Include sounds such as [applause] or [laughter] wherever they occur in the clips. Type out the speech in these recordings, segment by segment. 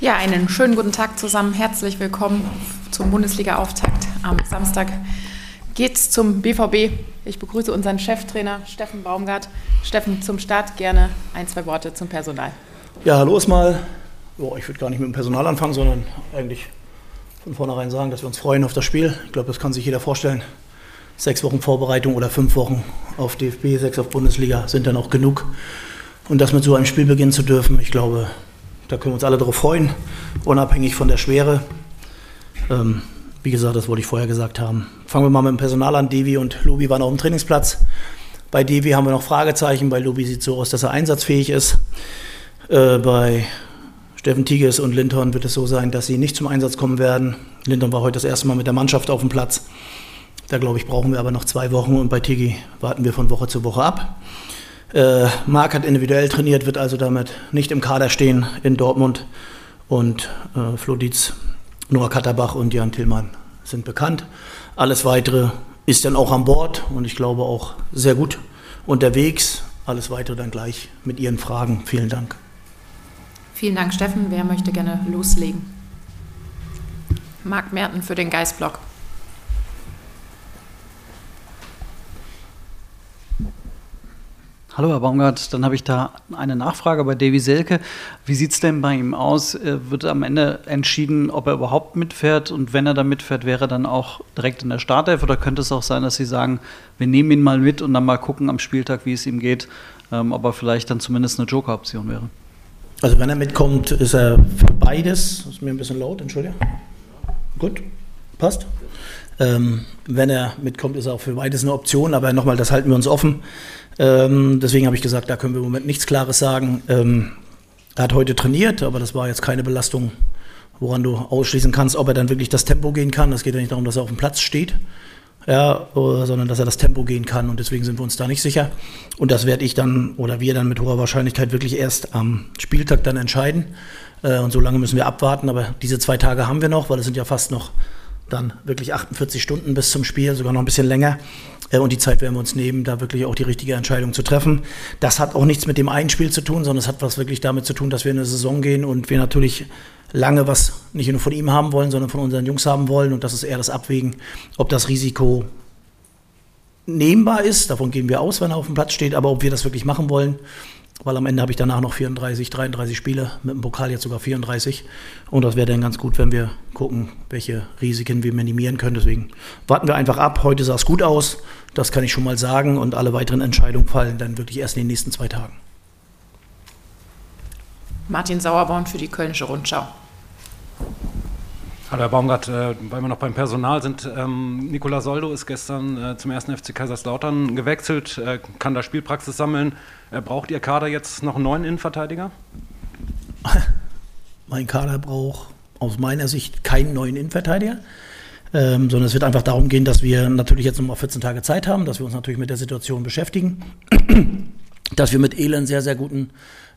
Ja, einen schönen guten Tag zusammen. Herzlich willkommen zum Bundesliga-Auftakt. Am Samstag geht's zum BVB. Ich begrüße unseren Cheftrainer Steffen Baumgart. Steffen, zum Start gerne ein, zwei Worte zum Personal. Ja, hallo erstmal. Oh, ich würde gar nicht mit dem Personal anfangen, sondern eigentlich von vornherein sagen, dass wir uns freuen auf das Spiel. Ich glaube, das kann sich jeder vorstellen. Sechs Wochen Vorbereitung oder fünf Wochen auf DFB, sechs auf Bundesliga sind dann auch genug. Und das mit so einem Spiel beginnen zu dürfen, ich glaube, da können wir uns alle darauf freuen, unabhängig von der Schwere. Ähm, wie gesagt, das wollte ich vorher gesagt haben. Fangen wir mal mit dem Personal an. Devi und Lubi waren auf dem Trainingsplatz. Bei Devi haben wir noch Fragezeichen. Bei Lubi sieht es so aus, dass er einsatzfähig ist. Äh, bei Steffen Tigges und Linton wird es so sein, dass sie nicht zum Einsatz kommen werden. Linton war heute das erste Mal mit der Mannschaft auf dem Platz. Da glaube ich, brauchen wir aber noch zwei Wochen und bei Tigi warten wir von Woche zu Woche ab. Äh, Marc hat individuell trainiert, wird also damit nicht im Kader stehen in Dortmund. Und äh, Flo Dietz, Noah Katterbach und Jan Tillmann sind bekannt. Alles Weitere ist dann auch an Bord und ich glaube auch sehr gut unterwegs. Alles Weitere dann gleich mit Ihren Fragen. Vielen Dank. Vielen Dank, Steffen. Wer möchte gerne loslegen? Marc Merten für den Geistblock. Hallo Herr Baumgart, dann habe ich da eine Nachfrage bei Davy Selke. Wie sieht es denn bei ihm aus? Wird am Ende entschieden, ob er überhaupt mitfährt? Und wenn er da mitfährt, wäre er dann auch direkt in der Startelf? Oder könnte es auch sein, dass Sie sagen, wir nehmen ihn mal mit und dann mal gucken am Spieltag, wie es ihm geht, ähm, ob er vielleicht dann zumindest eine Joker-Option wäre? Also wenn er mitkommt, ist er für beides. Das ist mir ein bisschen laut, entschuldige. Gut, passt. Ähm, wenn er mitkommt, ist er auch für beides eine Option. Aber nochmal, das halten wir uns offen. Ähm, deswegen habe ich gesagt, da können wir im Moment nichts Klares sagen. Ähm, er hat heute trainiert, aber das war jetzt keine Belastung, woran du ausschließen kannst, ob er dann wirklich das Tempo gehen kann. Es geht ja nicht darum, dass er auf dem Platz steht, ja, sondern dass er das Tempo gehen kann. Und deswegen sind wir uns da nicht sicher. Und das werde ich dann oder wir dann mit hoher Wahrscheinlichkeit wirklich erst am Spieltag dann entscheiden. Äh, und so lange müssen wir abwarten. Aber diese zwei Tage haben wir noch, weil es sind ja fast noch dann wirklich 48 Stunden bis zum Spiel, sogar noch ein bisschen länger. Äh, und die Zeit werden wir uns nehmen, da wirklich auch die richtige Entscheidung zu treffen. Das hat auch nichts mit dem einen Spiel zu tun, sondern es hat was wirklich damit zu tun, dass wir in eine Saison gehen und wir natürlich lange was nicht nur von ihm haben wollen, sondern von unseren Jungs haben wollen. Und das ist eher das Abwägen, ob das Risiko nehmbar ist. Davon gehen wir aus, wenn er auf dem Platz steht, aber ob wir das wirklich machen wollen weil am Ende habe ich danach noch 34, 33 Spiele, mit dem Pokal jetzt sogar 34. Und das wäre dann ganz gut, wenn wir gucken, welche Risiken wir minimieren können. Deswegen warten wir einfach ab. Heute sah es gut aus, das kann ich schon mal sagen. Und alle weiteren Entscheidungen fallen dann wirklich erst in den nächsten zwei Tagen. Martin Sauerborn für die Kölnische Rundschau. Hallo Herr Baumgart, äh, weil wir noch beim Personal sind. Ähm, Nicola Soldo ist gestern äh, zum ersten FC Kaiserslautern gewechselt, äh, kann da Spielpraxis sammeln. Braucht Ihr Kader jetzt noch einen neuen Innenverteidiger? [laughs] Mein Kader braucht aus meiner Sicht keinen neuen Innenverteidiger. Ähm, sondern es wird einfach darum gehen, dass wir natürlich jetzt noch mal 14 Tage Zeit haben, dass wir uns natürlich mit der Situation beschäftigen, dass wir mit Elend sehr, sehr guten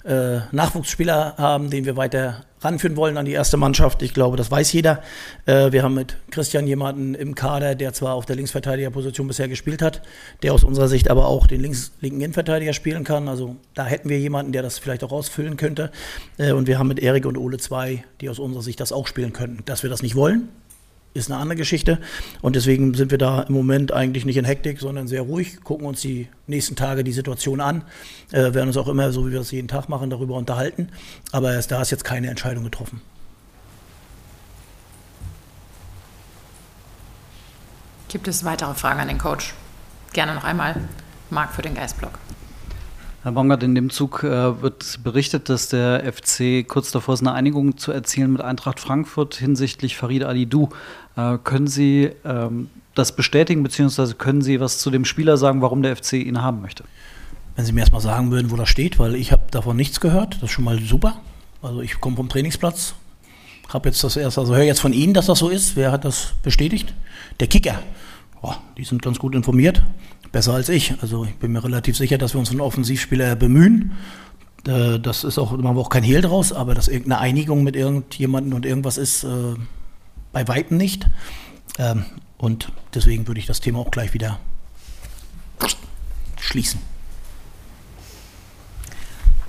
äh, Nachwuchsspieler haben, den wir weiter ranführen wollen an die erste Mannschaft. Ich glaube, das weiß jeder. Äh, wir haben mit Christian jemanden im Kader, der zwar auf der Linksverteidigerposition bisher gespielt hat, der aus unserer Sicht aber auch den links, linken Innenverteidiger spielen kann. Also da hätten wir jemanden, der das vielleicht auch ausfüllen könnte. Äh, und wir haben mit Erik und Ole zwei, die aus unserer Sicht das auch spielen könnten. Dass wir das nicht wollen, ist eine andere Geschichte. Und deswegen sind wir da im Moment eigentlich nicht in Hektik, sondern sehr ruhig, gucken uns die nächsten Tage die Situation an, äh, werden uns auch immer, so wie wir das jeden Tag machen, darüber unterhalten. Aber erst da ist jetzt keine Entscheidung getroffen. Gibt es weitere Fragen an den Coach? Gerne noch einmal. Marc für den Geistblock. Herr Baumgart, in dem Zug äh, wird berichtet, dass der FC kurz davor ist, eine Einigung zu erzielen mit Eintracht Frankfurt hinsichtlich Farid Ali-Du. Äh, können Sie ähm, das bestätigen, beziehungsweise können Sie was zu dem Spieler sagen, warum der FC ihn haben möchte? Wenn Sie mir erstmal sagen würden, wo das steht, weil ich habe davon nichts gehört, das ist schon mal super. Also ich komme vom Trainingsplatz, habe jetzt das erst, also höre jetzt von Ihnen, dass das so ist. Wer hat das bestätigt? Der Kicker. Oh, die sind ganz gut informiert, besser als ich. Also ich bin mir relativ sicher, dass wir uns einen Offensivspieler bemühen. Äh, das ist auch, machen wir auch kein Hehl draus, aber dass irgendeine Einigung mit irgendjemandem und irgendwas ist, äh, bei Weitem nicht. Ähm, und deswegen würde ich das Thema auch gleich wieder schließen.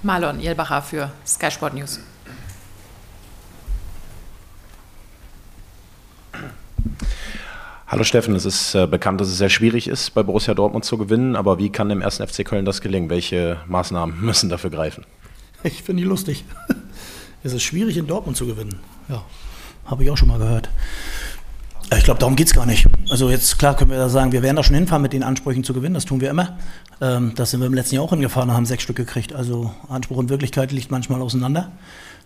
Marlon Jelbacher für Sky Sport News. Hallo Steffen, es ist äh, bekannt, dass es sehr schwierig ist, bei Borussia Dortmund zu gewinnen, aber wie kann dem ersten FC Köln das gelingen? Welche Maßnahmen [laughs] müssen dafür greifen? Ich finde die lustig. [laughs] es ist schwierig, in Dortmund zu gewinnen. Ja, habe ich auch schon mal gehört. Ich glaube, darum geht es gar nicht. Also jetzt, klar, können wir da sagen, wir werden da schon hinfahren mit den Ansprüchen zu gewinnen, das tun wir immer. Ähm, das sind wir im letzten Jahr auch hingefahren und haben sechs Stück gekriegt. Also Anspruch und Wirklichkeit liegt manchmal auseinander.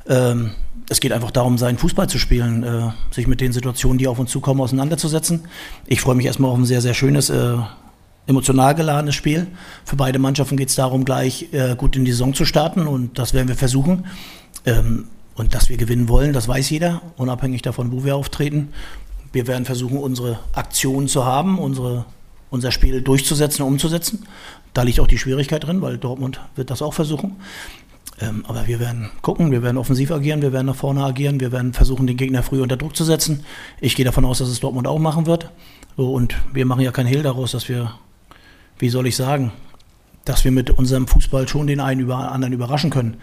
Ähm, es geht einfach darum, seinen Fußball zu spielen, äh, sich mit den Situationen, die auf uns zukommen, auseinanderzusetzen. Ich freue mich erstmal auf ein sehr, sehr schönes, äh, emotional geladenes Spiel. Für beide Mannschaften geht es darum, gleich äh, gut in die Saison zu starten und das werden wir versuchen. Ähm, und dass wir gewinnen wollen, das weiß jeder, unabhängig davon, wo wir auftreten. Wir werden versuchen, unsere Aktionen zu haben, unsere, unser Spiel durchzusetzen, umzusetzen. Da liegt auch die Schwierigkeit drin, weil Dortmund wird das auch versuchen. Ähm, aber wir werden gucken, wir werden offensiv agieren, wir werden nach vorne agieren, wir werden versuchen, den Gegner früh unter Druck zu setzen. Ich gehe davon aus, dass es Dortmund auch machen wird. So, und wir machen ja kein Hehl daraus, dass wir, wie soll ich sagen, dass wir mit unserem Fußball schon den einen über anderen überraschen können.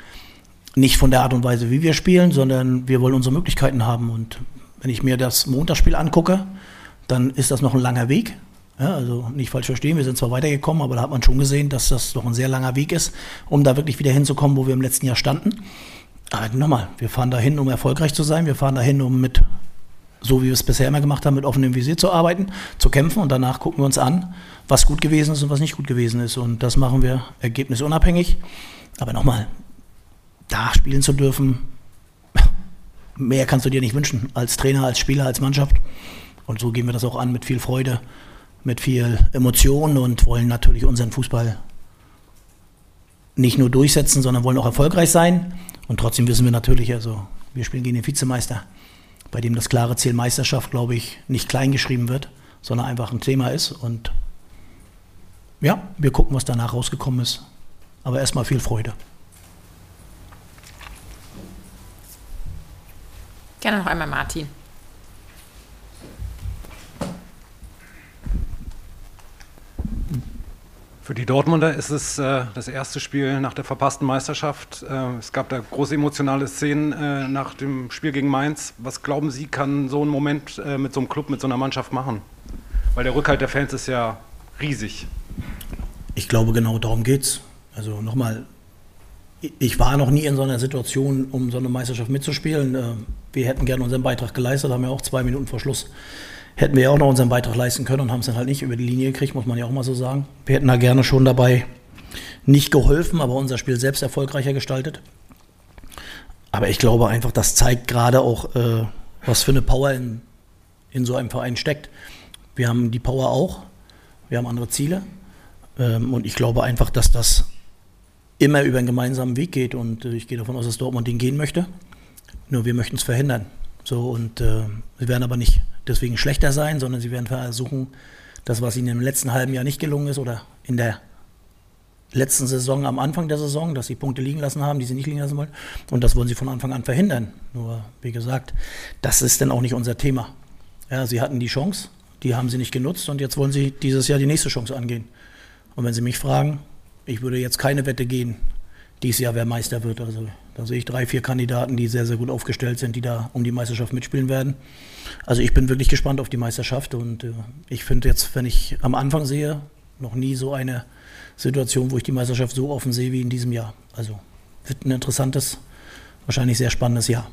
Nicht von der Art und Weise, wie wir spielen, sondern wir wollen unsere Möglichkeiten haben. Und wenn ich mir das Montagsspiel angucke, dann ist das noch ein langer Weg. Ja, also nicht falsch verstehen, wir sind zwar weitergekommen, aber da hat man schon gesehen, dass das noch ein sehr langer Weg ist, um da wirklich wieder hinzukommen, wo wir im letzten Jahr standen. Aber nochmal, wir fahren dahin, um erfolgreich zu sein. Wir fahren dahin, um mit, so wie wir es bisher immer gemacht haben, mit offenem Visier zu arbeiten, zu kämpfen und danach gucken wir uns an, was gut gewesen ist und was nicht gut gewesen ist. Und das machen wir ergebnisunabhängig. Aber nochmal, da spielen zu dürfen, [laughs] mehr kannst du dir nicht wünschen, als Trainer, als Spieler, als Mannschaft. Und so gehen wir das auch an mit viel Freude mit viel Emotion und wollen natürlich unseren Fußball nicht nur durchsetzen, sondern wollen auch erfolgreich sein. Und trotzdem wissen wir natürlich, also wir spielen gegen den Vizemeister, bei dem das klare Ziel Meisterschaft, glaube ich, nicht kleingeschrieben wird, sondern einfach ein Thema ist. Und ja, wir gucken, was danach rausgekommen ist. Aber erstmal viel Freude. Gerne noch einmal Martin. Für die Dortmunder ist es äh, das erste Spiel nach der verpassten Meisterschaft. Äh, es gab da große emotionale Szenen äh, nach dem Spiel gegen Mainz. Was glauben Sie, kann so ein Moment äh, mit so einem Club, mit so einer Mannschaft machen? Weil der Rückhalt der Fans ist ja riesig. Ich glaube, genau darum geht's. Also nochmal, ich war noch nie in so einer Situation, um so eine Meisterschaft mitzuspielen. Äh, wir hätten gerne unseren Beitrag geleistet, haben ja auch zwei Minuten vor Schluss hätten wir ja auch noch unseren Beitrag leisten können und haben es dann halt nicht über die Linie gekriegt, muss man ja auch mal so sagen. Wir hätten da gerne schon dabei nicht geholfen, aber unser Spiel selbst erfolgreicher gestaltet. Aber ich glaube einfach, das zeigt gerade auch, äh, was für eine Power in, in so einem Verein steckt. Wir haben die Power auch, wir haben andere Ziele ähm, und ich glaube einfach, dass das immer über einen gemeinsamen Weg geht und äh, ich gehe davon aus, dass Dortmund den gehen möchte. Nur wir möchten es verhindern. So und äh, wir werden aber nicht deswegen schlechter sein, sondern sie werden versuchen, das, was ihnen im letzten halben Jahr nicht gelungen ist oder in der letzten Saison am Anfang der Saison, dass sie Punkte liegen lassen haben, die sie nicht liegen lassen wollen. Und das wollen sie von Anfang an verhindern. Nur, wie gesagt, das ist dann auch nicht unser Thema. Ja, sie hatten die Chance, die haben sie nicht genutzt und jetzt wollen sie dieses Jahr die nächste Chance angehen. Und wenn Sie mich fragen, ich würde jetzt keine Wette gehen, dieses Jahr wer Meister wird. Also da sehe ich drei, vier Kandidaten, die sehr, sehr gut aufgestellt sind, die da um die Meisterschaft mitspielen werden. Also ich bin wirklich gespannt auf die Meisterschaft und äh, ich finde jetzt, wenn ich am Anfang sehe, noch nie so eine Situation, wo ich die Meisterschaft so offen sehe wie in diesem Jahr. Also wird ein interessantes, wahrscheinlich sehr spannendes Jahr.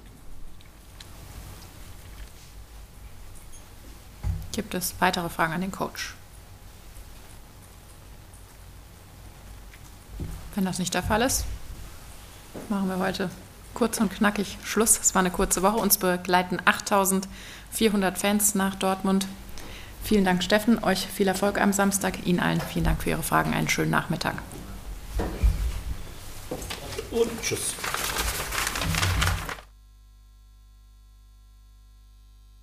Gibt es weitere Fragen an den Coach? Wenn das nicht der Fall ist, machen wir heute kurz und knackig Schluss. Es war eine kurze Woche. Uns begleiten 8400 Fans nach Dortmund. Vielen Dank, Steffen. Euch viel Erfolg am Samstag. Ihnen allen vielen Dank für Ihre Fragen. Einen schönen Nachmittag. Und tschüss.